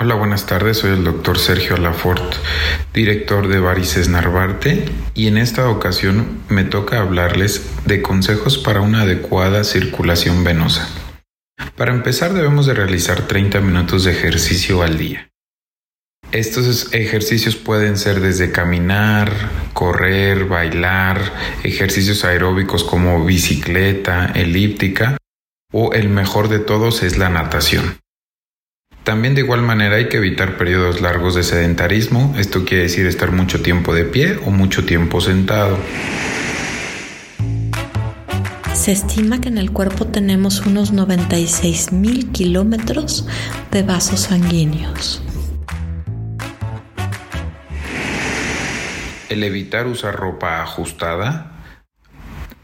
Hola, buenas tardes. Soy el doctor Sergio Lafort, director de Varices Narvarte, y en esta ocasión me toca hablarles de consejos para una adecuada circulación venosa. Para empezar debemos de realizar 30 minutos de ejercicio al día. Estos ejercicios pueden ser desde caminar, correr, bailar, ejercicios aeróbicos como bicicleta, elíptica, o el mejor de todos es la natación. También de igual manera hay que evitar periodos largos de sedentarismo, esto quiere decir estar mucho tiempo de pie o mucho tiempo sentado. Se estima que en el cuerpo tenemos unos 96 mil kilómetros de vasos sanguíneos. El evitar usar ropa ajustada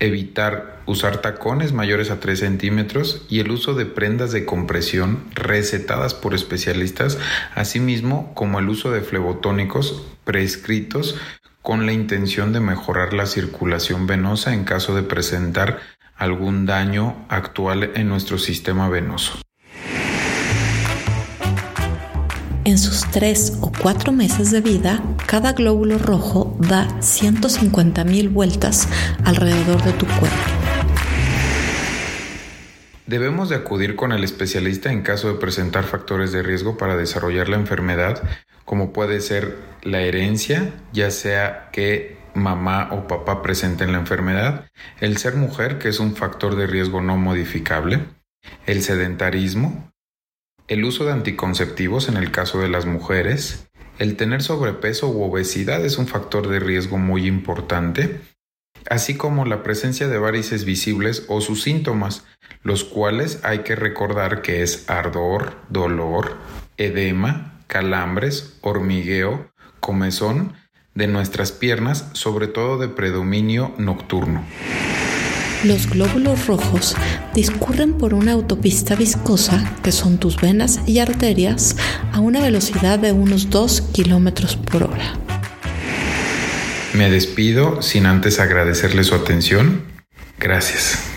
evitar usar tacones mayores a 3 centímetros y el uso de prendas de compresión recetadas por especialistas, asimismo como el uso de flebotónicos prescritos con la intención de mejorar la circulación venosa en caso de presentar algún daño actual en nuestro sistema venoso. En sus tres o cuatro meses de vida, cada glóbulo rojo da 150.000 vueltas alrededor de tu cuerpo. Debemos de acudir con el especialista en caso de presentar factores de riesgo para desarrollar la enfermedad, como puede ser la herencia, ya sea que mamá o papá presenten la enfermedad, el ser mujer, que es un factor de riesgo no modificable, el sedentarismo, el uso de anticonceptivos en el caso de las mujeres, el tener sobrepeso u obesidad es un factor de riesgo muy importante, así como la presencia de varices visibles o sus síntomas, los cuales hay que recordar que es ardor, dolor, edema, calambres, hormigueo, comezón de nuestras piernas, sobre todo de predominio nocturno. Los glóbulos rojos discurren por una autopista viscosa, que son tus venas y arterias, a una velocidad de unos 2 kilómetros por hora. Me despido sin antes agradecerle su atención. Gracias.